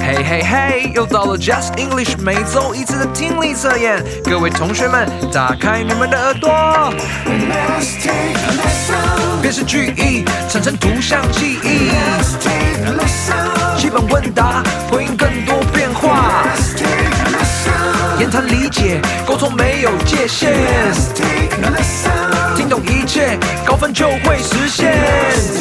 嘿嘿嘿，又到了 Just English 每周一次的听力测验，各位同学们，打开你们的耳朵。辨识句意，产生图像记忆。基本问答，回应更多变化。言谈理解，沟通没有界限。听懂一切，高分就会实现。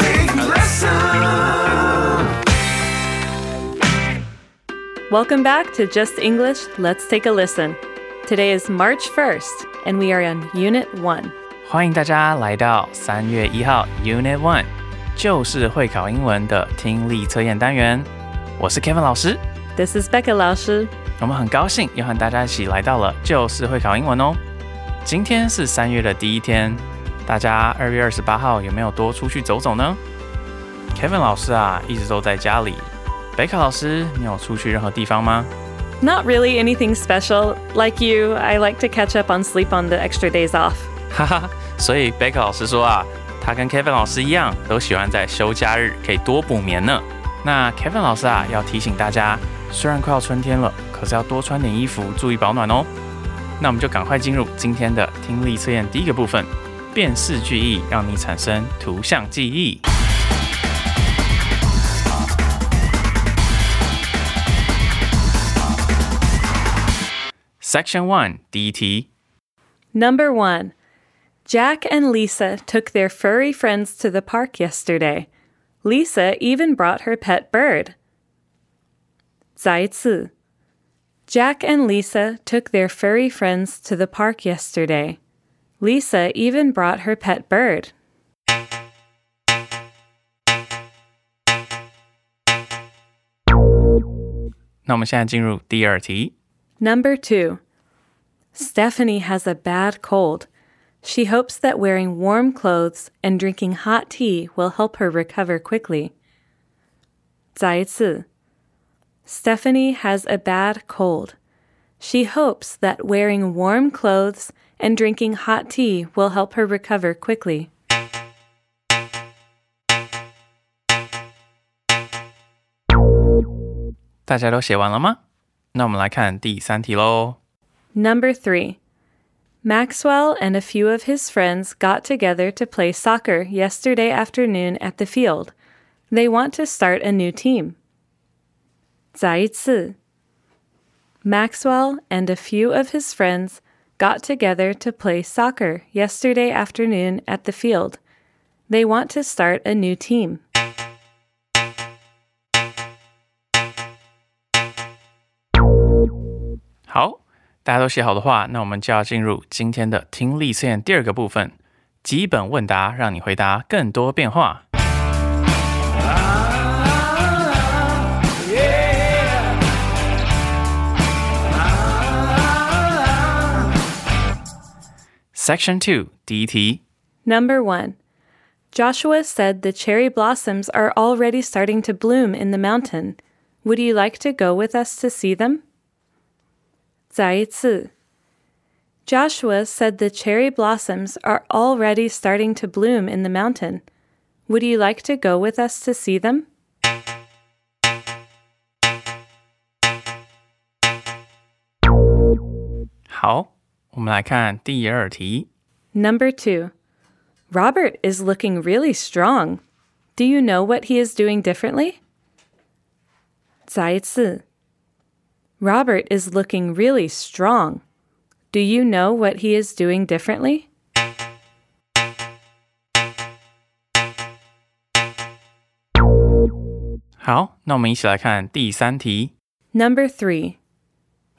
Welcome back to Just English. Let's take a listen. Today is March 1st, and we are on Unit 1. 欢迎大家来到三月一号 Unit One，就是会考英文的听力测验单元。我是 Kevin 老师，This is Becca 老师。我们很高兴又和大家一起来到了就是会考英文哦。今天是三月的第一天，大家二月二十八号有没有多出去走走呢？Kevin 老师啊，一直都在家里。北卡老师，你有出去任何地方吗？Not really anything special. Like you, I like to catch up on sleep on the extra days off. 哈哈，所以贝克老师说啊，他跟 Kevin 老师一样，都喜欢在休假日可以多补眠呢。那 Kevin 老师啊，要提醒大家，虽然快要春天了，可是要多穿点衣服，注意保暖哦。那我们就赶快进入今天的听力测验第一个部分，辨识句意，让你产生图像记忆。Section One 第一题。 Number 1. Jack and Lisa took their furry friends to the park yesterday. Lisa even brought her pet bird. 再一次. Jack and Lisa took their furry friends to the park yesterday. Lisa even brought her pet bird. 那我们现在进入第二题。 Number 2. Stephanie has a bad cold. She hopes that wearing warm clothes and drinking hot tea will help her recover quickly. 再次, Stephanie has a bad cold. She hopes that wearing warm clothes and drinking hot tea will help her recover quickly. Hello, Number 3. Maxwell and a few of his friends got together to play soccer yesterday afternoon at the field. They want to start a new team. 再一次. Maxwell and a few of his friends got together to play soccer yesterday afternoon at the field. They want to start a new team. 大家都写好的话，那我们就要进入今天的听力测验第二个部分，基本问答，让你回答更多变化。Section Two 第一题， Number one, Joshua said the cherry blossoms are already starting to bloom in the mountain. Would you like to go with us to see them? 再一次. Joshua said the cherry blossoms are already starting to bloom in the mountain. Would you like to go with us to see them? 好，我们来看第二题。 Number two, Robert is looking really strong. Do you know what he is doing differently? 再一次. Robert is looking really strong. Do you know what he is doing differently? Number three.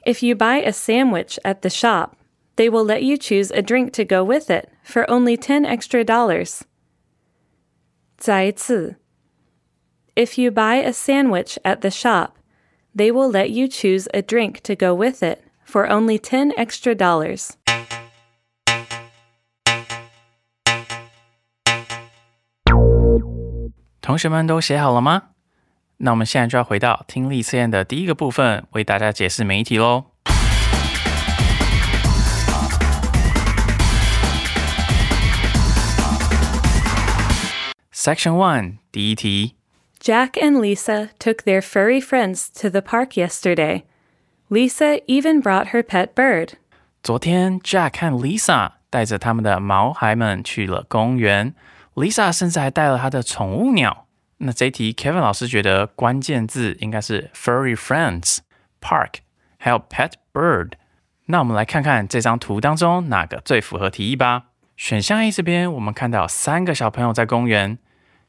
If you buy a sandwich at the shop, they will let you choose a drink to go with it for only 10 extra dollars. 再次. If you buy a sandwich at the shop, they will let you choose a drink to go with it for only 10 extra dollars. 同学们都写好了吗？那我们现在就要回到听力测验的第一个部分，为大家解释每一题喽。Section One 第一题 Jack and Lisa took their furry friends to the park yesterday. Lisa even brought her pet bird. 昨天，Jack 和 Lisa 带着他们的毛孩们去了公园。Lisa 甚至还带了她的宠物鸟。那这一题，Kevin 老师觉得关键字应该是 furry friends、park，还有 pet bird。那我们来看看这张图当中哪个最符合题意吧。选项 A 这边，我们看到三个小朋友在公园，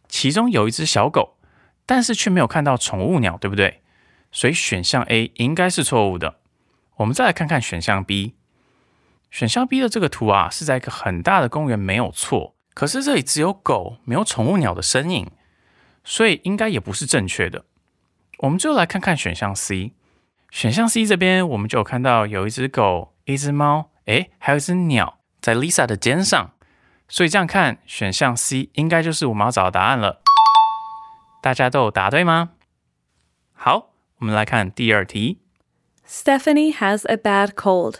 其中有一只小狗， 但是却没有看到宠物鸟，对不对？所以选项 A 应该是错误的。我们再来看看选项 B。选项 B 的这个图啊，是在一个很大的公园，没有错。可是这里只有狗，没有宠物鸟的身影，所以应该也不是正确的。我们最后来看看选项 C。选项 C 这边，我们就有看到有一只狗，一只猫，诶，还有一只鸟在 Lisa 的肩上。所以这样看，选项 C 应该就是我们要找的答案了。大家都有答对吗？好，我们来看第二题。Stephanie has a bad cold.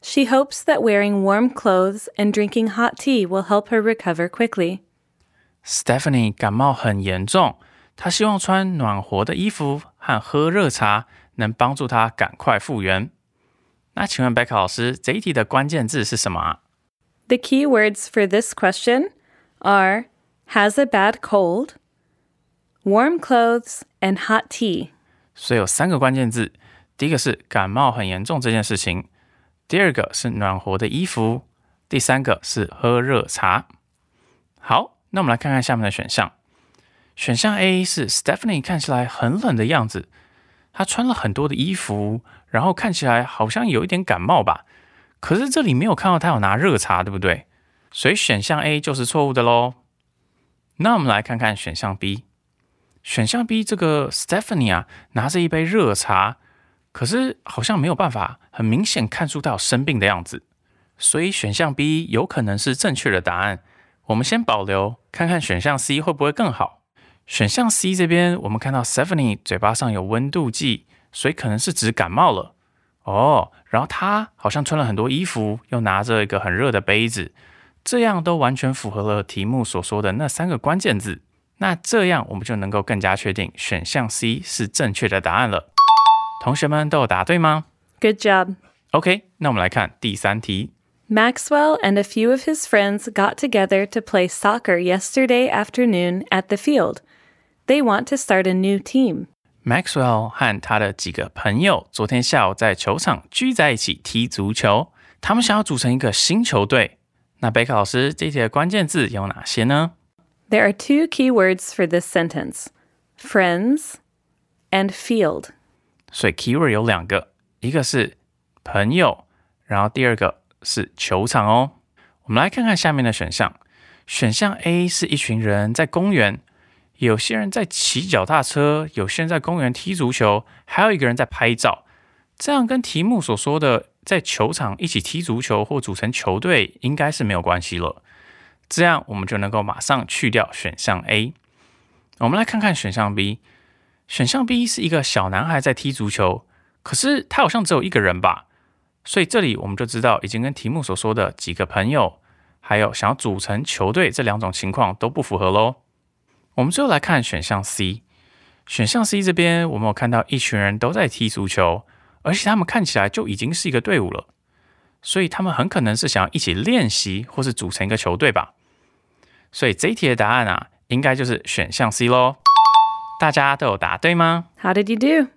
She hopes that wearing warm clothes and drinking hot tea will help her recover quickly. Stephanie 感冒很严重，她希望穿暖和的衣服和喝热茶能帮助她赶快复原。那请问 Becca 老师，这一题的关键字是什么啊？ The key words for this question are has a bad cold, warm clothes, and hot tea. 所以有三个关键字，第一个是感冒很严重这件事情，第二个是暖和的衣服，第三个是喝热茶。好，那我们来看看下面的选项。选项 A 是 Stephanie 看起来很冷的样子，她穿了很多的衣服，然后看起来好像有一点感冒吧。可是这里没有看到她有拿热茶，对不对？所以选项 A 就是错误的喽。那我们来看看选项 B。选项 B 这个 Stephanie 啊，拿着一杯热茶，可是好像没有办法很明显看出她有生病的样子，所以选项 B 有可能是正确的答案。我们先保留，看看选项 C 会不会更好。选项 C 这边，我们看到 Stephanie 嘴巴上有温度计，所以可能是指感冒了哦。然后她好像穿了很多衣服，又拿着一个很热的杯子，这样都完全符合了题目所说的那三个关键字。那这样我们就能够更加确定选项 C 是正确的答案了。同学们都有答对吗 Good job. ？OK，那我们来看第三题。 Maxwell and a few of his friends got together to play soccer yesterday afternoon at the field. They want to start a new team. Maxwell 和他的几个朋友昨天下午在球场聚在一起踢足球，他们想要组成一个新球队。那贝克老师这一题的关键字有哪些呢？ There are two key words for this sentence friends and field. 所以 keyword 有两个，一个是朋友，然后第二个是球场哦。我们来看看下面的选项。选项 A 是一群人在公园，有些人在骑脚踏车，有些人在公园踢足球，还有一个人在拍照。这样跟题目所说的在球场一起踢足球或组成球队应该是没有关系了。这样我们就能够马上去掉选项 A。我们来看看选项 B。选项 B 是一个小男孩在踢足球，可是他好像只有一个人吧，所以这里我们就知道已经跟题目所说的几个朋友，还有想要组成球队这两种情况都不符合喽。我们最后来看选项 C，选项 C 这边我们有看到一群人都在踢足球，而且他们看起来就已经是一个队伍了，所以他们很可能是想要一起练习或是组成一个球队吧。所以这一题的答案啊，应该就是选项 C 喽。大家都有答对吗？How did you do?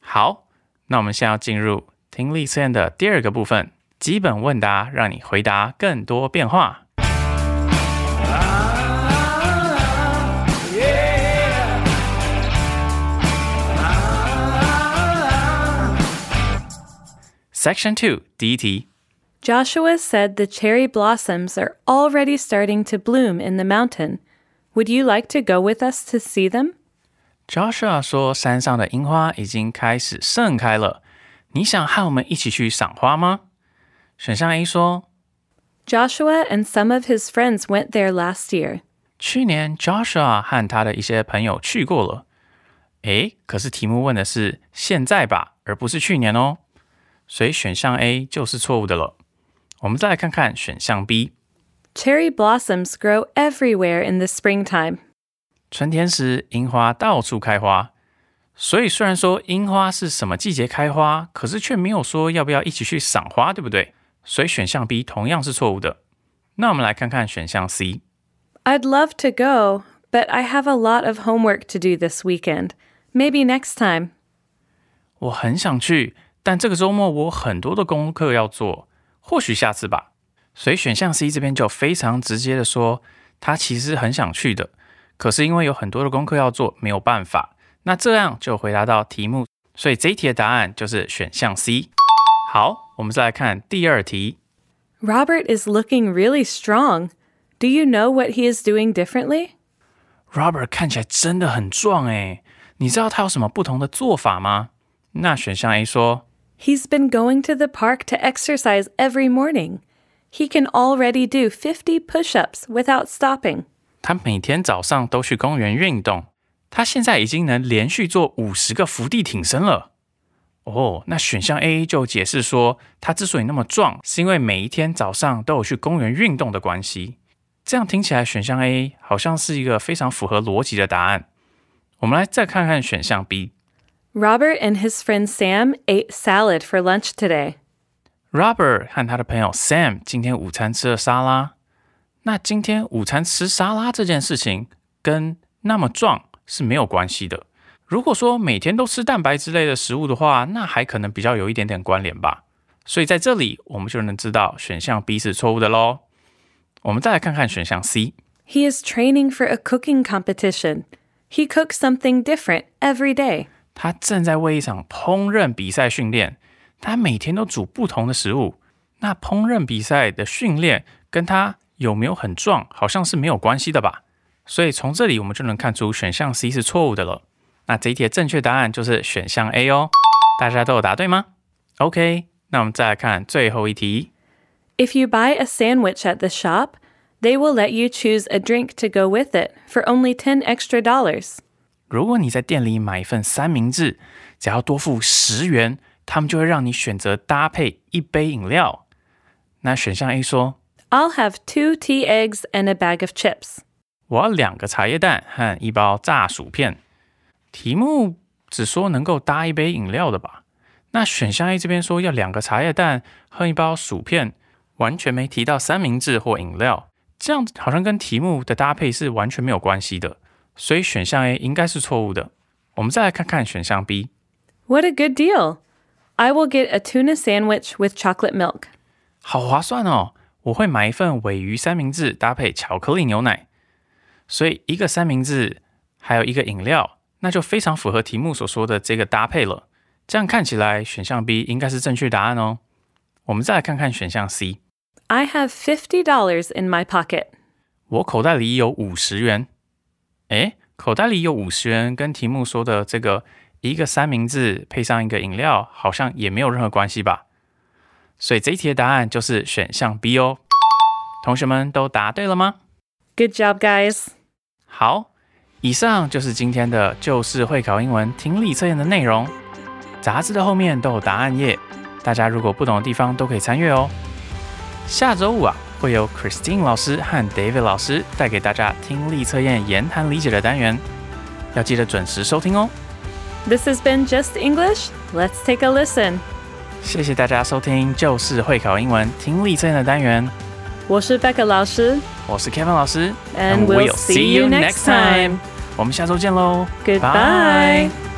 好，那我们现在要进入听力测验的第二个部分，基本问答，让你回答更多变化。Section Two 第一题 Joshua said the cherry blossoms are already starting to bloom in the mountain. Would you like to go with us to see them? Joshua 说，山上的樱花已经开始盛开了，你想和我们一起去赏花吗？选项 A 说， Joshua and some of his friends went there last year. 去年 Joshua 和他的一些朋友去过了。诶，可是题目问的是现在吧，而不是去年哦，所以选项 A 就是错误的了。 我们再来看看选项 B。 Cherry blossoms grow everywhere in the springtime. 春天时，樱花到处开花。所以虽然说樱花是什么季节开花，可是却没有说要不要一起去赏花，对不对？所以选项 B 同样是错误的。那我们来看看选项 C。 I'd love to go, but I have a lot of homework to do this weekend. Maybe next time. 我很想去，但这个周末我有很多的功课要做， 或许下次吧。所以选项 C 这边就非常直接的说，他其实很想去的，可是因为有很多的功课要做，没有办法。那这样就回答到题目，所以这一题的答案就是选项 C。好，我们再来看第二题。Robert is looking really strong. Do you know what he is doing differently? Robert 看起来真的很壮诶，你知道他有什么不同的做法吗？那选项 A 说，He's been going to the park to exercise every morning. He can already do 50 push ups without stopping. 他每天早上都去公园运动，他现在已经能连续做五十个伏地挺身了。哦，那选项 A 就解释说，他之所以那么壮，是因为每一天早上都有去公园运动的关系。这样听起来，选项 A 好像是一个非常符合逻辑的答案。我们来再看看选项 B。Robert and his friend Sam ate salad for lunch today. Robert 和他的朋友 Sam 今天午餐吃了沙拉。那今天午餐吃沙拉这件事情跟那么壮是没有关系的。如果说每天都吃蛋白之类的食物的话，那还可能比较有一点点关联吧。所以在这里我们就能知道选项 B 是错误的喽。我们再来看看选项 C。 He is training for a cooking competition. He cooks something different every day. 他正在为一场烹饪比赛训练，他每天都煮不同的食物。那烹饪比赛的训练跟他有没有很壮，好像是没有关系的吧？所以从这里我们就能看出选项 C 是错误的了。那这一题的正确答案就是选项 A 哦。大家都有答对吗？OK，那我们再来看最后一题。If you buy a sandwich at the shop, they will let you choose a drink to go with it for only ten extra dollars. 如果你在店里买一份三明治，只要多付十元，他们就会让你选择搭配一杯饮料。那选项 A 说，I'll have two tea eggs and a bag of chips. 我要两个茶叶蛋和一包炸薯片。题目只说能够搭一杯饮料的吧？那选项 A 这边说要两个茶叶蛋和一包薯片，完全没提到三明治或饮料，这样好像跟题目的搭配是完全没有关系的，所以选项 A 应该是错误的。我们再来看看选项 B， What a good deal! I will get a tuna sandwich with chocolate milk. 好划算哦！我会买一份尾鱼三明治搭配巧克力牛奶，所以一个三明治还有一个饮料，那就非常符合题目所说的这个搭配了。这样看起来，选项 B 应该是正确答案哦。我们再来看看选项 C， I have $50 in my pocket. 我口袋里有五十元。 诶，口袋里有五十元，跟题目说的这个一个三明治配上一个饮料，好像也没有任何关系吧？所以这一题的答案就是选项 B 哦。同学们都答对了吗？Good job, guys. 好，以上就是今天的旧式会考英文听力测验的内容。杂志的后面都有答案页，大家如果不懂的地方都可以参阅哦。下周五啊，会有 Christine 老师和 David 老师带给大家听力测验言谈理解的单元，要记得准时收听哦。This has been Just English. Let's take a listen. 谢谢大家收听就是会考英文听力测验的单元，我是 Becca 老师我是 Kevin 老师 and we'll see you next time. 我们下周见喽 Goodbye.